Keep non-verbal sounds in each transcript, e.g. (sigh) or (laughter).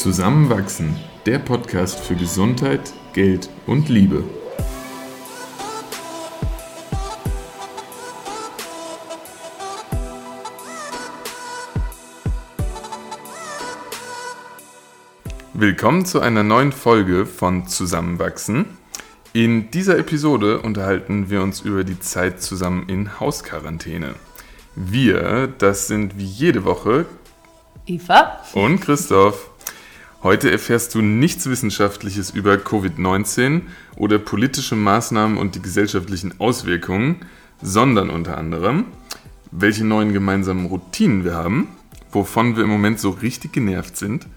Zusammenwachsen, der Podcast für Gesundheit, Geld und Liebe. Willkommen zu einer neuen Folge von Zusammenwachsen. In dieser Episode unterhalten wir uns über die Zeit zusammen in Hausquarantäne. Wir, das sind wie jede Woche Eva und Christoph. Heute erfährst du nichts Wissenschaftliches über Covid-19 oder politische Maßnahmen und die gesellschaftlichen Auswirkungen, sondern unter anderem, welche neuen gemeinsamen Routinen wir haben, wovon wir im Moment so richtig genervt sind –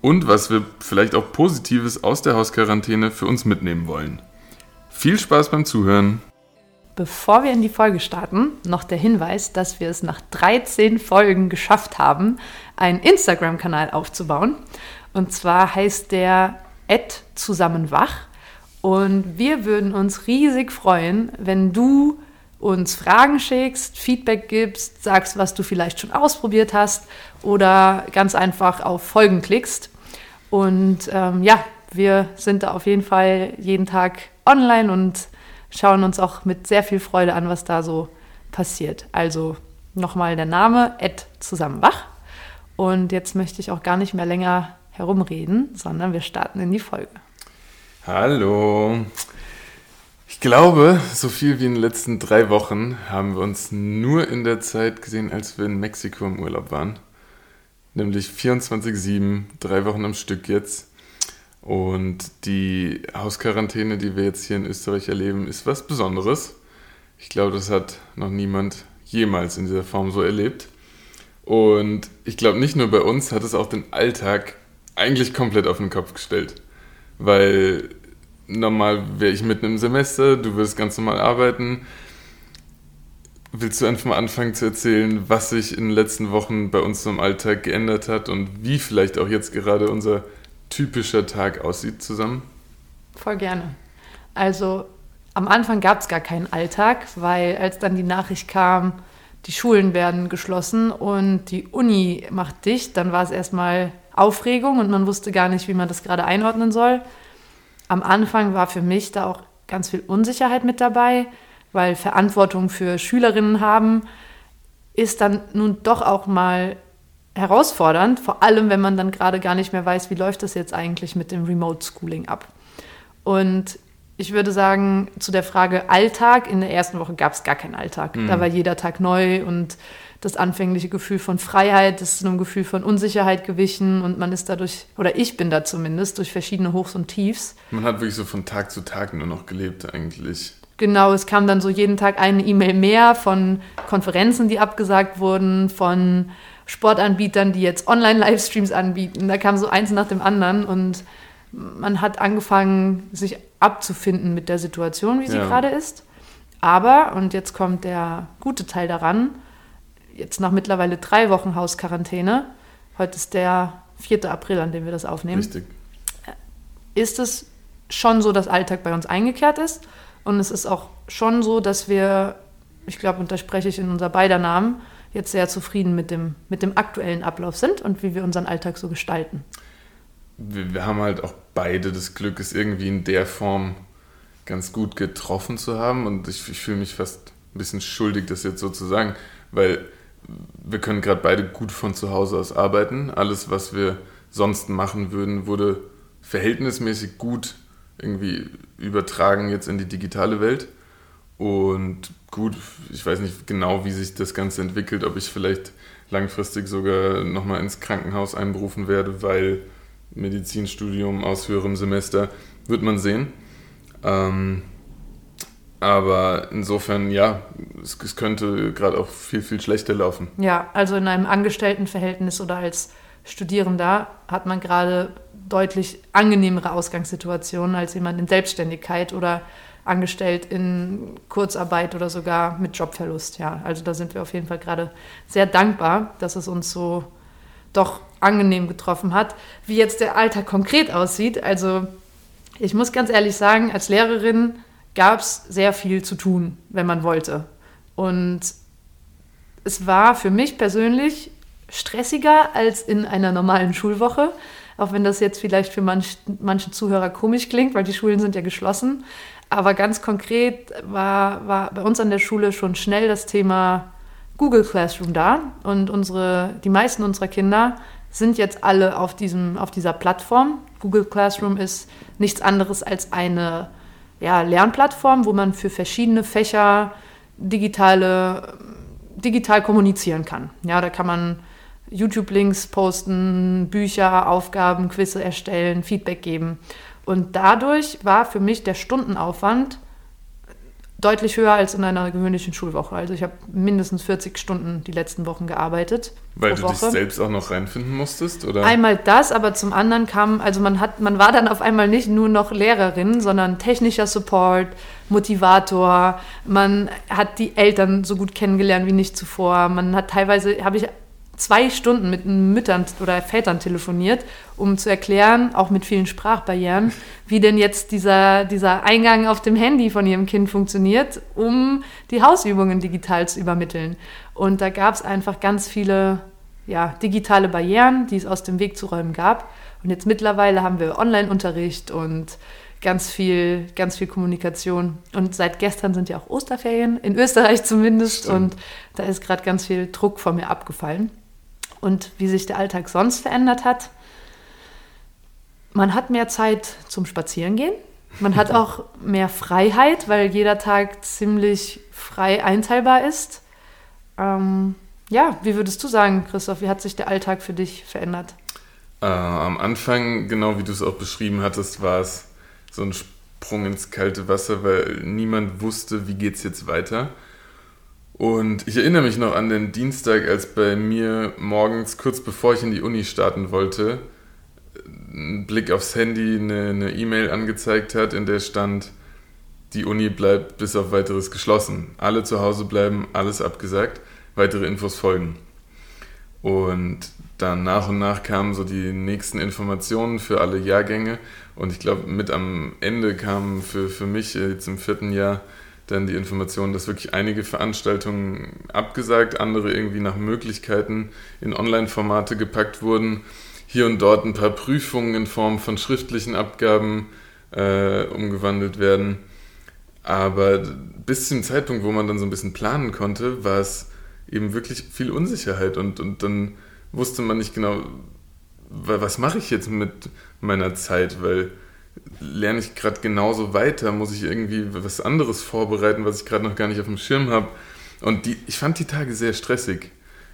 und was wir vielleicht auch Positives aus der Hausquarantäne für uns mitnehmen wollen. Viel Spaß beim Zuhören! Bevor wir in die Folge starten, noch der Hinweis, dass wir es nach 13 Folgen geschafft haben, einen Instagram-Kanal aufzubauen. Und zwar heißt der zusammenwach. Und wir würden uns riesig freuen, wenn du uns Fragen schickst, Feedback gibst, sagst, was du vielleicht schon ausprobiert hast oder ganz einfach auf Folgen klickst. Und ähm, ja, wir sind da auf jeden Fall jeden Tag online und schauen uns auch mit sehr viel Freude an, was da so passiert. Also nochmal der Name, Ed zusammenwach. Und jetzt möchte ich auch gar nicht mehr länger herumreden, sondern wir starten in die Folge. Hallo. Ich glaube, so viel wie in den letzten drei Wochen haben wir uns nur in der Zeit gesehen, als wir in Mexiko im Urlaub waren nämlich 24-7, drei Wochen am Stück jetzt. Und die Hausquarantäne, die wir jetzt hier in Österreich erleben, ist was Besonderes. Ich glaube, das hat noch niemand jemals in dieser Form so erlebt. Und ich glaube, nicht nur bei uns hat es auch den Alltag eigentlich komplett auf den Kopf gestellt. Weil normal wäre ich mitten im Semester, du wirst ganz normal arbeiten, Willst du einfach mal anfangen zu erzählen, was sich in den letzten Wochen bei uns im Alltag geändert hat und wie vielleicht auch jetzt gerade unser typischer Tag aussieht zusammen? Voll gerne. Also am Anfang gab es gar keinen Alltag, weil als dann die Nachricht kam, die Schulen werden geschlossen und die Uni macht dicht, dann war es erstmal Aufregung und man wusste gar nicht, wie man das gerade einordnen soll. Am Anfang war für mich da auch ganz viel Unsicherheit mit dabei weil Verantwortung für Schülerinnen haben, ist dann nun doch auch mal herausfordernd, vor allem wenn man dann gerade gar nicht mehr weiß, wie läuft das jetzt eigentlich mit dem Remote Schooling ab. Und ich würde sagen, zu der Frage Alltag, in der ersten Woche gab es gar keinen Alltag. Mhm. Da war jeder Tag neu und das anfängliche Gefühl von Freiheit ist einem Gefühl von Unsicherheit gewichen und man ist dadurch, oder ich bin da zumindest, durch verschiedene Hochs und Tiefs. Man hat wirklich so von Tag zu Tag nur noch gelebt eigentlich. Genau, es kam dann so jeden Tag eine E-Mail mehr von Konferenzen, die abgesagt wurden, von Sportanbietern, die jetzt Online-Livestreams anbieten. Da kam so eins nach dem anderen und man hat angefangen, sich abzufinden mit der Situation, wie sie ja. gerade ist. Aber, und jetzt kommt der gute Teil daran, jetzt nach mittlerweile drei Wochen Hausquarantäne, heute ist der 4. April, an dem wir das aufnehmen, Richtig. ist es schon so, dass Alltag bei uns eingekehrt ist. Und es ist auch schon so, dass wir, ich glaube, und da spreche ich in unser beider Namen, jetzt sehr zufrieden mit dem, mit dem aktuellen Ablauf sind und wie wir unseren Alltag so gestalten. Wir, wir haben halt auch beide das Glück, es irgendwie in der Form ganz gut getroffen zu haben. Und ich, ich fühle mich fast ein bisschen schuldig, das jetzt so zu sagen, weil wir können gerade beide gut von zu Hause aus arbeiten. Alles, was wir sonst machen würden, wurde verhältnismäßig gut irgendwie übertragen jetzt in die digitale Welt. Und gut, ich weiß nicht genau, wie sich das Ganze entwickelt, ob ich vielleicht langfristig sogar nochmal ins Krankenhaus einberufen werde, weil Medizinstudium aus höherem Semester, wird man sehen. Ähm, aber insofern, ja, es, es könnte gerade auch viel, viel schlechter laufen. Ja, also in einem Angestelltenverhältnis oder als Studierender hat man gerade deutlich angenehmere Ausgangssituationen als jemand in Selbstständigkeit oder angestellt in Kurzarbeit oder sogar mit Jobverlust. Ja, also da sind wir auf jeden Fall gerade sehr dankbar, dass es uns so doch angenehm getroffen hat. Wie jetzt der Alltag konkret aussieht, also ich muss ganz ehrlich sagen, als Lehrerin gab es sehr viel zu tun, wenn man wollte. Und es war für mich persönlich stressiger als in einer normalen Schulwoche. auch wenn das jetzt vielleicht für manch, manche Zuhörer komisch klingt, weil die Schulen sind ja geschlossen. Aber ganz konkret war, war bei uns an der Schule schon schnell das Thema Google Classroom da. Und unsere, die meisten unserer Kinder sind jetzt alle auf, diesem, auf dieser Plattform. Google Classroom ist nichts anderes als eine ja, Lernplattform, wo man für verschiedene Fächer digitale, digital kommunizieren kann. Ja, da kann man YouTube-Links posten, Bücher, Aufgaben, Quizze erstellen, Feedback geben. Und dadurch war für mich der Stundenaufwand deutlich höher als in einer gewöhnlichen Schulwoche. Also ich habe mindestens 40 Stunden die letzten Wochen gearbeitet. Weil du Woche. dich selbst auch noch reinfinden musstest, oder? Einmal das, aber zum anderen kam, also man hat, man war dann auf einmal nicht nur noch Lehrerin, sondern technischer Support, Motivator. Man hat die Eltern so gut kennengelernt wie nicht zuvor. Man hat teilweise, habe ich zwei Stunden mit Müttern oder Vätern telefoniert, um zu erklären, auch mit vielen Sprachbarrieren, wie denn jetzt dieser, dieser Eingang auf dem Handy von ihrem Kind funktioniert, um die Hausübungen digital zu übermitteln. Und da gab es einfach ganz viele ja, digitale Barrieren, die es aus dem Weg zu räumen gab. Und jetzt mittlerweile haben wir Online-Unterricht und ganz viel, ganz viel Kommunikation. Und seit gestern sind ja auch Osterferien, in Österreich zumindest. Stimmt. Und da ist gerade ganz viel Druck von mir abgefallen und wie sich der Alltag sonst verändert hat. Man hat mehr Zeit zum Spazierengehen. Man hat (laughs) auch mehr Freiheit, weil jeder Tag ziemlich frei einteilbar ist. Ähm, ja, wie würdest du sagen, Christoph, wie hat sich der Alltag für dich verändert? Äh, am Anfang, genau wie du es auch beschrieben hattest, war es so ein Sprung ins kalte Wasser, weil niemand wusste, wie geht es jetzt weiter. Und ich erinnere mich noch an den Dienstag, als bei mir morgens, kurz bevor ich in die Uni starten wollte, ein Blick aufs Handy eine E-Mail angezeigt hat, in der stand, die Uni bleibt bis auf weiteres geschlossen. Alle zu Hause bleiben, alles abgesagt, weitere Infos folgen. Und dann nach und nach kamen so die nächsten Informationen für alle Jahrgänge. Und ich glaube, mit am Ende kam für, für mich jetzt im vierten Jahr dann die Information, dass wirklich einige Veranstaltungen abgesagt, andere irgendwie nach Möglichkeiten in Online-Formate gepackt wurden. Hier und dort ein paar Prüfungen in Form von schriftlichen Abgaben äh, umgewandelt werden. Aber bis zum Zeitpunkt, wo man dann so ein bisschen planen konnte, war es eben wirklich viel Unsicherheit und, und dann wusste man nicht genau, was mache ich jetzt mit meiner Zeit, weil lerne ich gerade genauso weiter? Muss ich irgendwie was anderes vorbereiten, was ich gerade noch gar nicht auf dem Schirm habe? Und die, ich fand die Tage sehr stressig.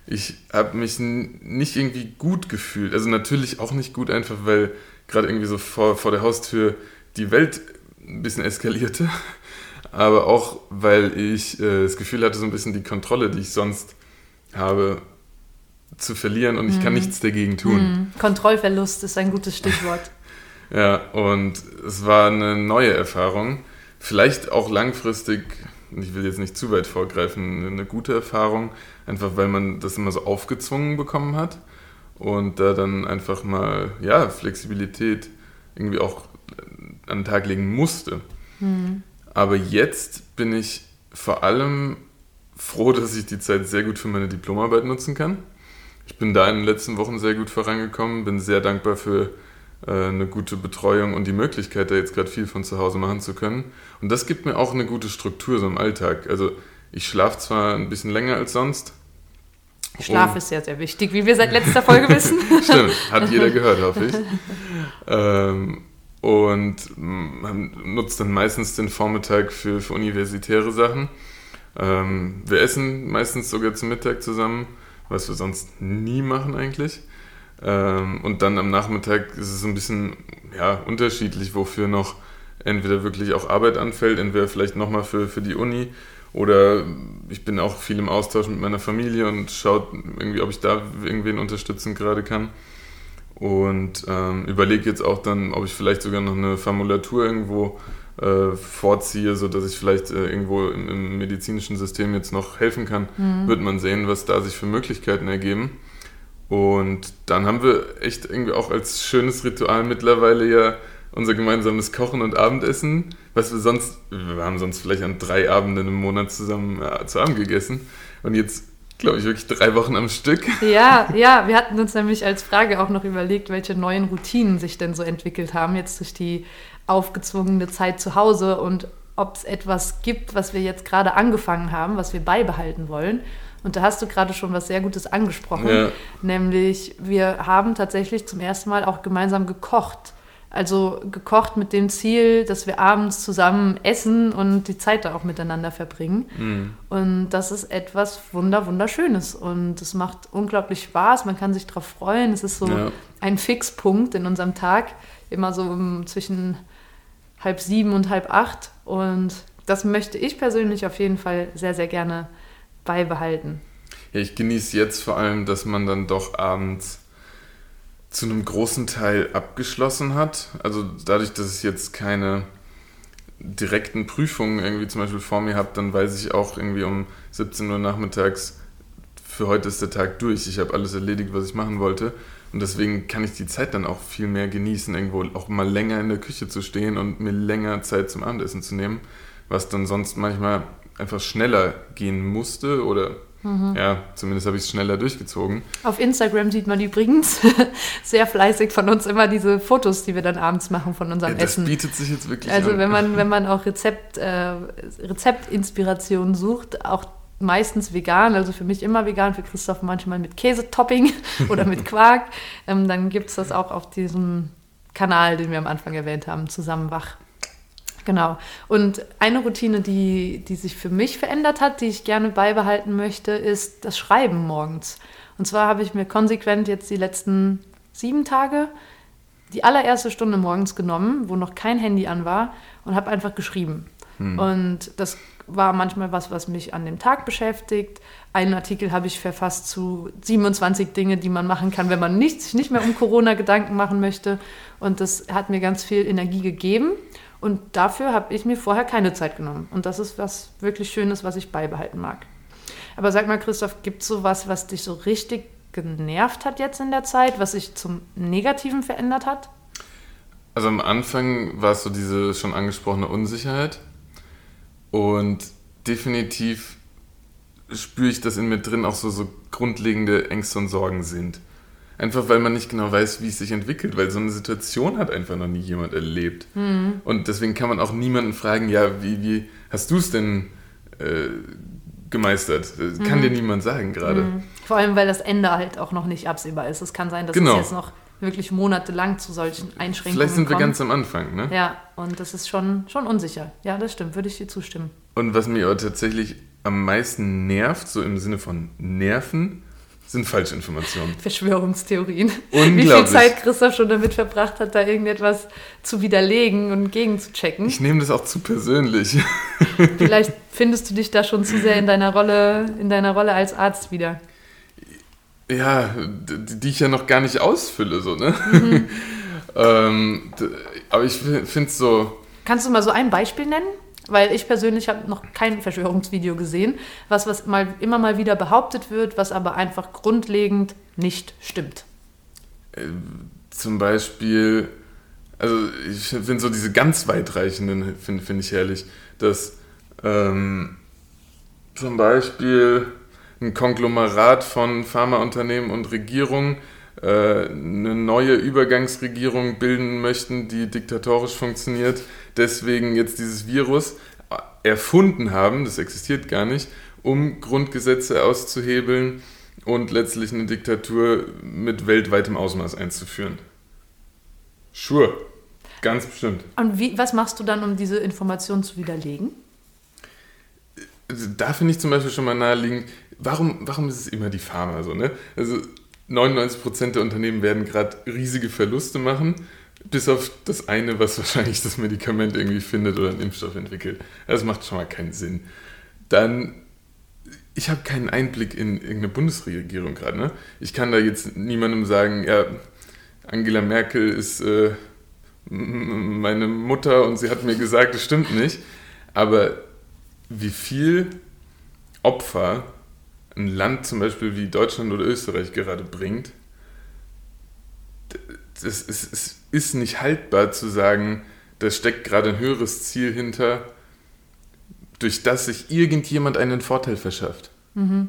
Ich habe mich nicht irgendwie gut gefühlt. Also natürlich auch nicht gut, einfach weil gerade irgendwie so vor, vor der Haustür die Welt ein bisschen eskalierte. (laughs) Aber auch, weil ich äh, das Gefühl hatte, so ein bisschen die Kontrolle, die ich sonst habe, zu verlieren und ich kann mhm. nichts dagegen tun. Mhm. Kontrollverlust ist ein gutes Stichwort. (laughs) Ja, und es war eine neue Erfahrung. Vielleicht auch langfristig, ich will jetzt nicht zu weit vorgreifen, eine gute Erfahrung, einfach weil man das immer so aufgezwungen bekommen hat und da dann einfach mal, ja, Flexibilität irgendwie auch an den Tag legen musste. Mhm. Aber jetzt bin ich vor allem froh, dass ich die Zeit sehr gut für meine Diplomarbeit nutzen kann. Ich bin da in den letzten Wochen sehr gut vorangekommen, bin sehr dankbar für eine gute Betreuung und die Möglichkeit, da jetzt gerade viel von zu Hause machen zu können. Und das gibt mir auch eine gute Struktur so im Alltag. Also ich schlafe zwar ein bisschen länger als sonst. Schlaf ist sehr, sehr wichtig, wie wir seit letzter Folge wissen. (laughs) Stimmt, hat jeder gehört, hoffe ich. Ähm, und man nutzt dann meistens den Vormittag für, für universitäre Sachen. Ähm, wir essen meistens sogar zum Mittag zusammen, was wir sonst nie machen eigentlich. Ähm, und dann am Nachmittag ist es ein bisschen ja, unterschiedlich, wofür noch entweder wirklich auch Arbeit anfällt, entweder vielleicht nochmal für, für die Uni oder ich bin auch viel im Austausch mit meiner Familie und schaue irgendwie, ob ich da irgendwen unterstützen gerade kann. Und ähm, überlege jetzt auch dann, ob ich vielleicht sogar noch eine Formulatur irgendwo äh, vorziehe, sodass ich vielleicht äh, irgendwo im, im, medizinischen System jetzt noch helfen kann. Mhm. Wird man sehen, was da sich für Möglichkeiten ergeben. Und dann haben wir echt irgendwie auch als schönes Ritual mittlerweile ja unser gemeinsames Kochen und Abendessen, was wir sonst, wir haben sonst vielleicht an drei Abenden im Monat zusammen äh, zu Abend gegessen. Und jetzt glaube ich, wirklich drei Wochen am Stück. (laughs) Ja, ja, wir hatten uns nämlich als Frage auch noch überlegt, welche neuen Routinen sich denn so entwickelt haben, jetzt durch die aufgezwungene Zeit zu Hause und ob es etwas gibt, was wir jetzt gerade angefangen haben, was wir beibehalten wollen. Und da hast du gerade schon was sehr Gutes angesprochen, ja. nämlich wir haben tatsächlich zum ersten Mal auch gemeinsam gekocht. Also gekocht mit dem Ziel, dass wir abends zusammen essen und die Zeit da auch miteinander verbringen. Mhm. Und das ist etwas wunder wunderschönes und es macht unglaublich Spaß. Man kann sich darauf freuen. Es ist so ja. ein Fixpunkt in unserem Tag, immer so zwischen halb sieben und halb acht. Und das möchte ich persönlich auf jeden Fall sehr, sehr gerne beibehalten. Ja, ich genieße jetzt vor allem, dass man dann doch abends zu einem großen Teil abgeschlossen hat. Also dadurch, dass ich jetzt keine direkten Prüfungen irgendwie zum Beispiel vor mir habe, dann weiß ich auch irgendwie um 17 Uhr nachmittags, für heute ist der Tag durch. Ich habe alles erledigt, was ich machen wollte. Und deswegen kann ich die Zeit dann auch viel mehr genießen, irgendwo auch mal länger in der Küche zu stehen und mir länger Zeit zum Abendessen zu nehmen, was dann sonst manchmal einfach schneller gehen musste oder Mhm. Ja, zumindest habe ich es schneller durchgezogen. Auf Instagram sieht man übrigens (laughs) sehr fleißig von uns immer diese Fotos, die wir dann abends machen von unserem ja, das Essen. Das bietet sich jetzt wirklich also an. wenn man, (laughs) wenn man auch Rezept, äh, Rezeptinspiration sucht, auch meistens vegan, also für mich immer vegan, für Christoph manchmal mit Käsetopping (laughs) oder mit Quark, ähm, dann gibt es das auch auf diesem Kanal, den wir am Anfang erwähnt haben, zusammen wach. Genau. Und eine Routine, die, die sich für mich verändert hat, die ich gerne beibehalten möchte, ist das Schreiben morgens. Und zwar habe ich mir konsequent jetzt die letzten sieben Tage die allererste Stunde morgens genommen, wo noch kein Handy an war, und habe einfach geschrieben. Hm. Und das war manchmal was, was mich an dem Tag beschäftigt. Einen Artikel habe ich verfasst zu 27 Dinge, die man machen kann, wenn man nicht, sich nicht mehr um Corona Gedanken machen möchte. Und das hat mir ganz viel Energie gegeben. Und dafür habe ich mir vorher keine Zeit genommen. Und das ist was wirklich Schönes, was ich beibehalten mag. Aber sag mal, Christoph, gibt es sowas, was dich so richtig genervt hat jetzt in der Zeit, was sich zum Negativen verändert hat? Also am Anfang war es so diese schon angesprochene Unsicherheit. Und definitiv spüre ich, dass in mir drin auch so, so grundlegende Ängste und Sorgen sind. Einfach weil man nicht genau weiß, wie es sich entwickelt, weil so eine Situation hat einfach noch nie jemand erlebt. Mhm. Und deswegen kann man auch niemanden fragen, ja, wie, wie hast du es denn äh, gemeistert? Das kann mhm. dir niemand sagen gerade. Mhm. Vor allem, weil das Ende halt auch noch nicht absehbar ist. Es kann sein, dass genau. es jetzt noch wirklich monatelang zu solchen Einschränkungen Vielleicht sind wir kommt. ganz am Anfang, ne? Ja, und das ist schon, schon unsicher. Ja, das stimmt, würde ich dir zustimmen. Und was mir aber tatsächlich am meisten nervt, so im Sinne von Nerven, sind Falschinformationen. Verschwörungstheorien. Unglaublich. Wie viel Zeit Christoph schon damit verbracht hat, da irgendetwas zu widerlegen und gegenzuchecken. Ich nehme das auch zu persönlich. (laughs) Vielleicht findest du dich da schon zu sehr in deiner Rolle, in deiner Rolle als Arzt wieder. Ja, die ich ja noch gar nicht ausfülle, so, ne? Mhm. (laughs) ähm, aber ich finde es so. Kannst du mal so ein Beispiel nennen? Weil ich persönlich habe noch kein Verschwörungsvideo gesehen, was, was mal, immer mal wieder behauptet wird, was aber einfach grundlegend nicht stimmt. Äh, zum Beispiel, also ich finde so diese ganz weitreichenden, finde find ich herrlich, dass ähm, zum Beispiel ein Konglomerat von Pharmaunternehmen und Regierungen äh, eine neue Übergangsregierung bilden möchten, die diktatorisch funktioniert, deswegen jetzt dieses Virus erfunden haben, das existiert gar nicht, um Grundgesetze auszuhebeln und letztlich eine Diktatur mit weltweitem Ausmaß einzuführen. Sure, ganz bestimmt. Und wie, was machst du dann, um diese Information zu widerlegen? Da finde ich zum Beispiel schon mal naheliegend, warum, warum ist es immer die Pharma so? Ne? Also 99% der Unternehmen werden gerade riesige Verluste machen, bis auf das eine, was wahrscheinlich das Medikament irgendwie findet oder einen Impfstoff entwickelt. Das macht schon mal keinen Sinn. Dann, ich habe keinen Einblick in irgendeine Bundesregierung gerade. Ne? Ich kann da jetzt niemandem sagen, ja, Angela Merkel ist äh, meine Mutter und sie hat mir gesagt, es stimmt nicht. Aber wie viel Opfer ein Land zum Beispiel wie Deutschland oder Österreich gerade bringt, es ist, ist nicht haltbar zu sagen, da steckt gerade ein höheres Ziel hinter, durch das sich irgendjemand einen Vorteil verschafft. Mhm.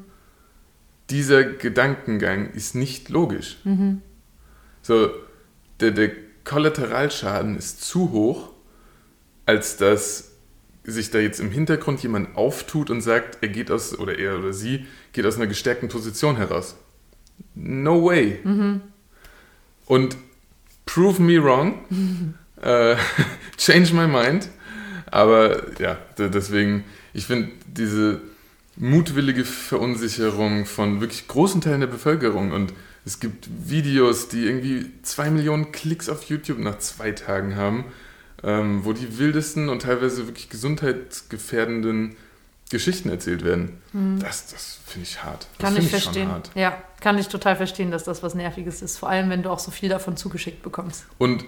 dieser Gedankengang ist nicht logisch. Mhm. So, der, der Kollateralschaden ist zu hoch, als dass sich da jetzt im Hintergrund jemand auftut und sagt, er geht aus, oder er oder sie geht aus einer gestärkten Position heraus. No way. Und prove me wrong, (laughs) äh, (laughs) change my mind. Aber ja, deswegen, ich finde diese mutwillige Verunsicherung von wirklich großen Teilen der Bevölkerung und es gibt Videos, die irgendwie zwei Millionen Klicks auf YouTube nach zwei Tagen haben, ähm, wo die wildesten und teilweise wirklich gesundheitsgefährdenden Geschichten erzählt werden. Das, das finde ich hart. Das Kann ich verstehen. hart. Ja, kann ich total verstehen, dass das was Nerviges ist. Vor allem, wenn du auch so viel davon zugeschickt bekommst. Und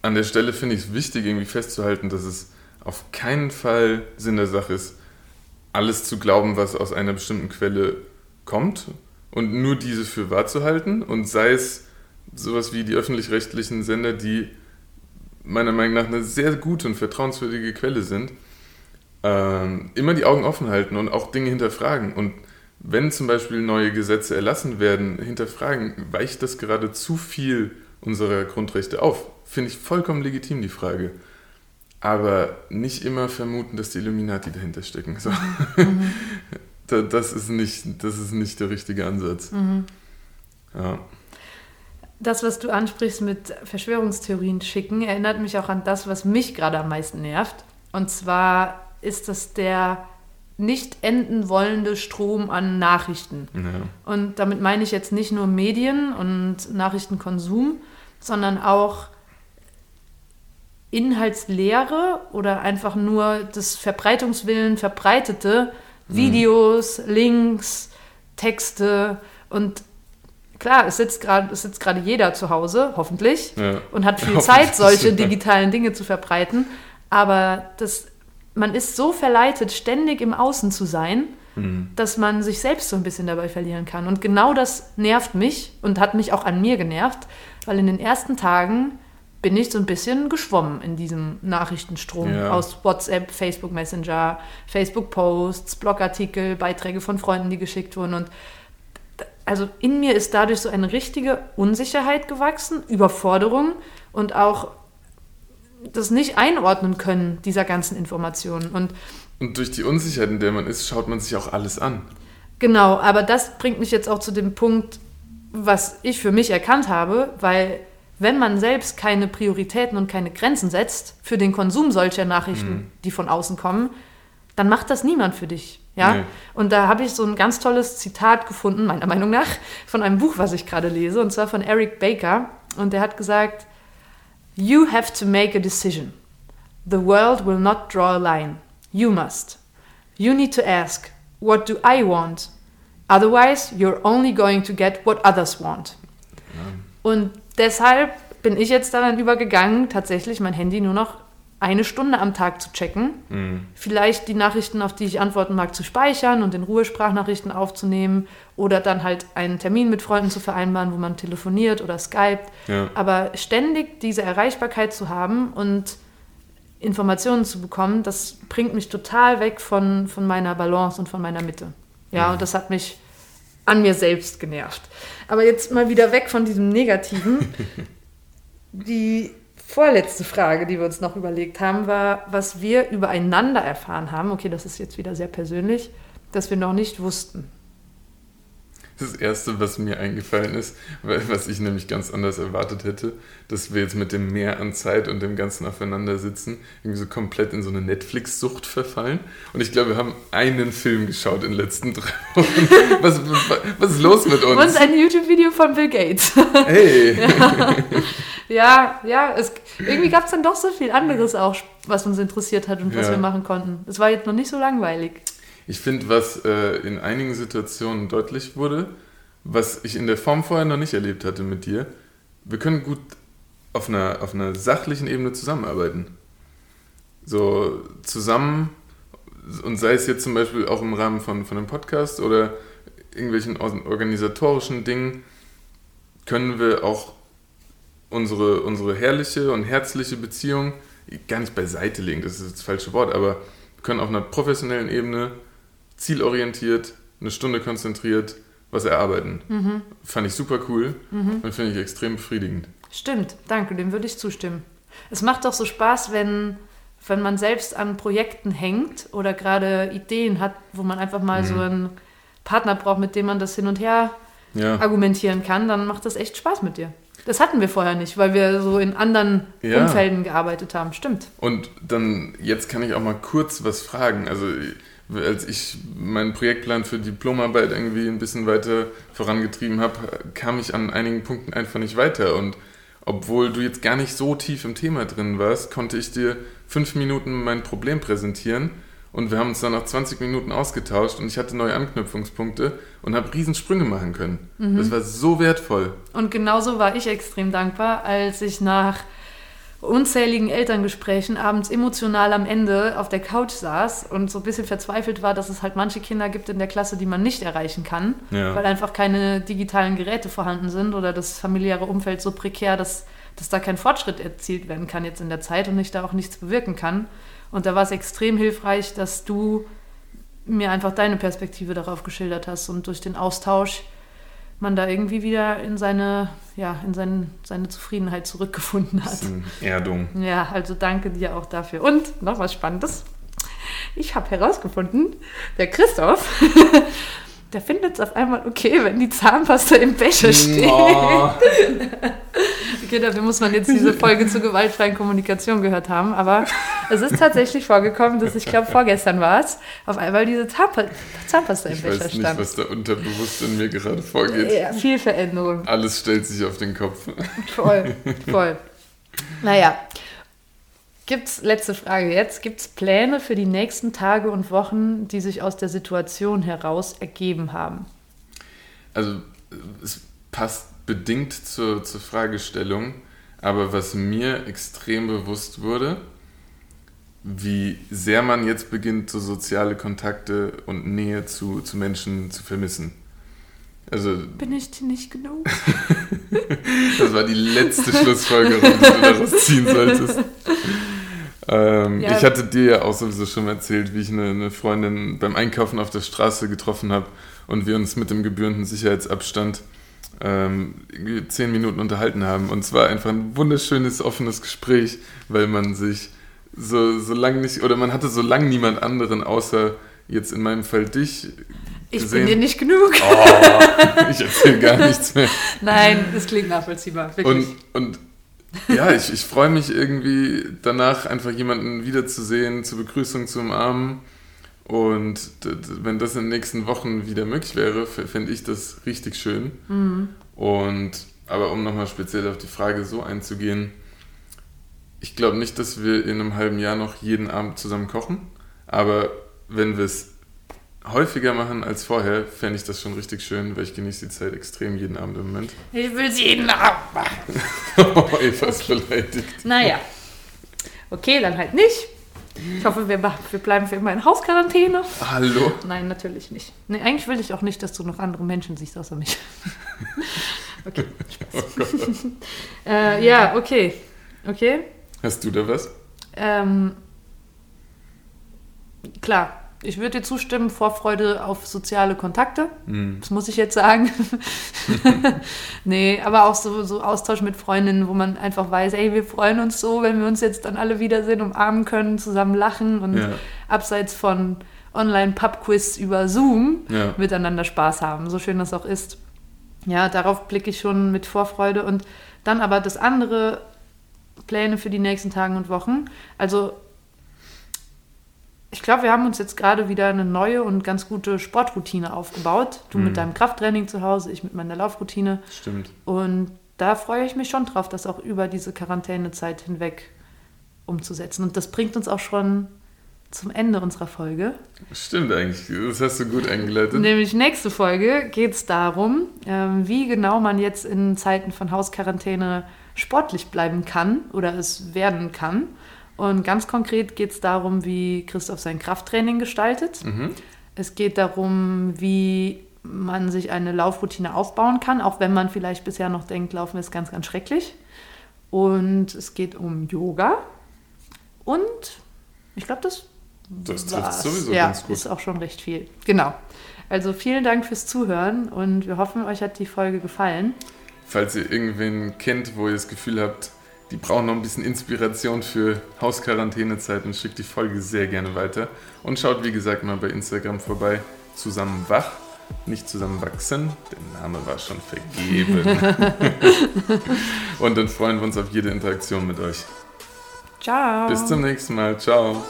an der Stelle finde ich es wichtig, irgendwie festzuhalten, dass es auf keinen Fall Sinn der Sache ist, alles zu glauben, was aus einer bestimmten Quelle kommt und nur diese für wahr zu halten. Und sei es sowas wie die öffentlich-rechtlichen Sender, die meiner Meinung nach eine sehr gute und vertrauenswürdige Quelle sind, ähm, immer die Augen offen halten und auch Dinge hinterfragen. Und wenn zum Beispiel neue Gesetze erlassen werden, hinterfragen, weicht das gerade zu viel unserer Grundrechte auf? Finde ich vollkommen legitim, die Frage. Aber nicht immer vermuten, dass die Illuminati dahinter stecken. So. (laughs) Da- das, ist nicht, das ist nicht der richtige Ansatz. Ja. Das, was du ansprichst mit Verschwörungstheorien schicken, erinnert mich auch an das, was mich gerade am meisten nervt. Und zwar ist das der nicht enden wollende Strom an Nachrichten. Ja. Und damit meine ich jetzt nicht nur Medien und Nachrichtenkonsum, sondern auch Inhaltslehre oder einfach nur das Verbreitungswillen verbreitete Videos, Links, Texte und klar, es sitzt gerade es sitzt gerade jeder zu Hause, hoffentlich, Ja. und hat viel (laughs) Zeit, solche digitalen Dinge zu verbreiten. Aber das, man ist so verleitet, ständig im Außen zu sein, Mhm. dass man sich selbst so ein bisschen dabei verlieren kann. Und genau das nervt mich und hat mich auch an mir genervt, weil in den ersten Tagen bin ich so ein bisschen geschwommen in diesem Nachrichtenstrom Ja. aus WhatsApp, Facebook Messenger, Facebook Posts, Blogartikel, Beiträge von Freunden, die geschickt wurden und also in mir ist dadurch so eine richtige Unsicherheit gewachsen, Überforderung und auch das nicht einordnen können dieser ganzen Informationen. Und Und durch die Unsicherheit, in der man ist, schaut man sich auch alles an. Genau, aber das bringt mich jetzt auch zu dem Punkt, was ich für mich erkannt habe, weil wenn man selbst keine Prioritäten und keine Grenzen setzt für den Konsum solcher Nachrichten, die von außen kommen, dann macht das niemand für dich. Ja? Nee. Und da habe ich so ein ganz tolles Zitat gefunden, meiner Meinung nach, von einem Buch, was ich gerade lese, und zwar von Eric Baker. Und der hat gesagt, You have to make a decision. The world will not draw a line. You must. You need to ask, What do I want? Otherwise, you're only going to get what others want. Und deshalb bin ich jetzt daran übergegangen, tatsächlich mein Handy nur noch eine Stunde am Tag zu checken. Mhm. Vielleicht die Nachrichten, auf die ich antworten mag, zu speichern und in Ruhe Sprachnachrichten aufzunehmen oder dann halt einen Termin mit Freunden zu vereinbaren, wo man telefoniert oder skypt. Ja. Aber ständig diese Erreichbarkeit zu haben und Informationen zu bekommen, das bringt mich total weg von, von meiner Balance und von meiner Mitte. Ja, und das hat mich an mir selbst genervt. Aber jetzt mal wieder weg von diesem Negativen. (laughs) Die vorletzte Frage, die wir uns noch überlegt haben, war, was wir übereinander erfahren haben. Okay, das ist jetzt wieder sehr persönlich, dass wir noch nicht wussten. Das Erste, was mir eingefallen ist, weil- was ich nämlich ganz anders erwartet hätte, dass wir jetzt mit dem Mehr an Zeit und dem ganzen Aufeinandersitzen irgendwie so komplett in so eine Netflix-Sucht verfallen. Und ich glaube, wir haben einen Film geschaut in den letzten drei (laughs) Wochen. Was, was, ist los mit Und uns? ein YouTube-Video von Bill Gates. Hey! (laughs) ja, ja, es, irgendwie gab es dann doch so viel anderes auch, was uns interessiert hat und was Ja. wir machen konnten. Es war jetzt noch nicht so langweilig. Ich finde, was äh, in einigen Situationen deutlich wurde, was ich in der Form vorher noch nicht erlebt hatte mit dir, wir können gut auf einer, auf einer sachlichen Ebene zusammenarbeiten. So zusammen, und sei es jetzt zum Beispiel auch im Rahmen von, von einem Podcast oder irgendwelchen or- organisatorischen Dingen, können wir auch unsere, unsere herrliche und herzliche Beziehung gar nicht beiseite legen, das ist das falsche Wort, aber können auf einer professionellen Ebene zielorientiert, eine Stunde konzentriert, was erarbeiten. Fand ich super cool und finde ich extrem befriedigend. Stimmt, danke, dem würde ich zustimmen. Es macht doch so Spaß, wenn, wenn man selbst an Projekten hängt oder gerade Ideen hat, wo man einfach mal so einen Partner braucht, mit dem man das hin und her Ja. argumentieren kann, dann macht das echt Spaß mit dir. Das hatten wir vorher nicht, weil wir so in anderen Ja. Umfelden gearbeitet haben. Stimmt. Und dann, jetzt kann ich auch mal kurz was fragen. Also, als ich meinen Projektplan für Diplomarbeit irgendwie ein bisschen weiter vorangetrieben habe, kam ich an einigen Punkten einfach nicht weiter. Und obwohl du jetzt gar nicht so tief im Thema drin warst, konnte ich dir fünf Minuten mein Problem präsentieren. Und wir haben uns dann nach 20 Minuten ausgetauscht und ich hatte neue Anknüpfungspunkte und habe Riesensprünge machen können. Das war so wertvoll. Und genauso war ich extrem dankbar, als ich nach unzähligen Elterngesprächen abends emotional am Ende auf der Couch saß und so ein bisschen verzweifelt war, dass es halt manche Kinder gibt in der Klasse, die man nicht erreichen kann, Ja. weil einfach keine digitalen Geräte vorhanden sind oder das familiäre Umfeld so prekär, dass, dass da kein Fortschritt erzielt werden kann jetzt in der Zeit und ich da auch nichts bewirken kann. Und da war es extrem hilfreich, dass du mir einfach deine Perspektive darauf geschildert hast und durch den Austausch man da irgendwie wieder in seine, ja, in sein, seine Zufriedenheit zurückgefunden hat. Erdung. Ja, also danke dir auch dafür. Und noch was Spannendes. Ich habe herausgefunden, der Christoph, der findet es auf einmal okay, wenn die Zahnpasta im Becher steht. Oh. (laughs) Okay, dafür muss man jetzt diese Folge zur gewaltfreien Kommunikation gehört haben. Aber es ist tatsächlich vorgekommen, dass ich glaube, vorgestern war es, auf einmal diese Zahnpa Zahnpasta im Ich Becher weiß nicht, stand. was da unterbewusst in mir gerade vorgeht. Ja, viel Veränderung. Alles stellt sich auf den Kopf. Voll, voll. Naja, gibt's, letzte Frage jetzt, gibt es Pläne für die nächsten Tage und Wochen, die sich aus der Situation heraus ergeben haben? Also es passt bedingt zur, zur Fragestellung, aber was mir extrem bewusst wurde, wie sehr man jetzt beginnt, so soziale Kontakte und Nähe zu, zu Menschen zu vermissen. Also Bin ich dir nicht genug? (laughs) das war die letzte Schlussfolgerung, die du daraus ziehen solltest. (laughs) Ähm, Ja. Ich hatte dir ja auch sowieso schon erzählt, wie ich eine, eine Freundin beim Einkaufen auf der Straße getroffen habe und wir uns mit dem gebührenden Sicherheitsabstand ähm, zehn Minuten unterhalten haben. Und es war einfach ein wunderschönes, offenes Gespräch, weil man sich so, so lang nicht, oder man hatte so lang niemand anderen außer jetzt in meinem Fall dich. Ich gesehen. bin dir nicht genug. Oh, ich erzähle gar (laughs) nichts mehr. Nein, das klingt nachvollziehbar, wirklich. Und, und ja, ich, ich freue mich irgendwie danach, einfach jemanden wiederzusehen, zur Begrüßung zu umarmen. Und wenn das in den nächsten Wochen wieder möglich wäre, fände ich das richtig schön. Und aber um nochmal speziell auf die Frage so einzugehen, ich glaube nicht, dass wir in einem halben Jahr noch jeden Abend zusammen kochen. Aber wenn wir es häufiger machen als vorher, fände ich das schon richtig schön, weil ich genieße die Zeit extrem jeden Abend im Moment. ich will sie jeden Abend machen. (laughs) Oh, Eva ist beleidigt. Naja. Okay, dann halt nicht. Ich hoffe, wir, wir bleiben für immer in Hausquarantäne. Hallo? Nein, natürlich nicht. Nee, eigentlich will ich auch nicht, dass du noch andere Menschen siehst außer mich. (laughs) okay, Spaß. (laughs) äh, ja, okay. Okay. Hast du da was? Ähm, klar, ich würde dir zustimmen, Vorfreude auf soziale Kontakte. Hm. Das muss ich jetzt sagen. (laughs) nee, aber auch so, so Austausch mit Freundinnen, wo man einfach weiß, ey, wir freuen uns so, wenn wir uns jetzt dann alle wiedersehen, umarmen können, zusammen lachen und Ja. abseits von Online-Pub-Quiz über Zoom Ja. miteinander Spaß haben, so schön das auch ist. Ja, darauf blicke ich schon mit Vorfreude und dann aber das andere Pläne für die nächsten Tage und Wochen. Also ich glaube, wir haben uns jetzt gerade wieder eine neue und ganz gute Sportroutine aufgebaut. Du Mhm. mit deinem Krafttraining zu Hause, ich mit meiner Laufroutine. Stimmt. Und da freue ich mich schon drauf, das auch über diese Quarantänezeit hinweg umzusetzen. Und das bringt uns auch schon zum Ende unserer Folge. Stimmt eigentlich. Das hast du gut eingeleitet. Nämlich nächste Folge geht es darum, ähm, wie genau man jetzt in Zeiten von Hausquarantäne sportlich bleiben kann oder es werden kann. Und ganz konkret geht es darum, wie Christoph sein Krafttraining gestaltet. Mhm. Es geht darum, wie man sich eine Laufroutine aufbauen kann, auch wenn man vielleicht bisher noch denkt, Laufen ist ganz, ganz schrecklich. Und es geht um Yoga. Und ich glaube, das Das trifft sowieso ja, ganz gut. ist auch schon recht viel. Genau. Also vielen Dank fürs Zuhören und wir hoffen, euch hat die Folge gefallen. Falls ihr irgendwen kennt, wo ihr das Gefühl habt, die brauchen noch ein bisschen Inspiration für Hausquarantänezeiten, schickt die Folge sehr gerne weiter. Und schaut, wie gesagt, mal bei Instagram vorbei. Zusammen wach, nicht zusammenwachsen. Der Name war schon vergeben. (laughs) Und dann freuen wir uns auf jede Interaktion mit euch. Ciao. Bis zum nächsten Mal. Ciao.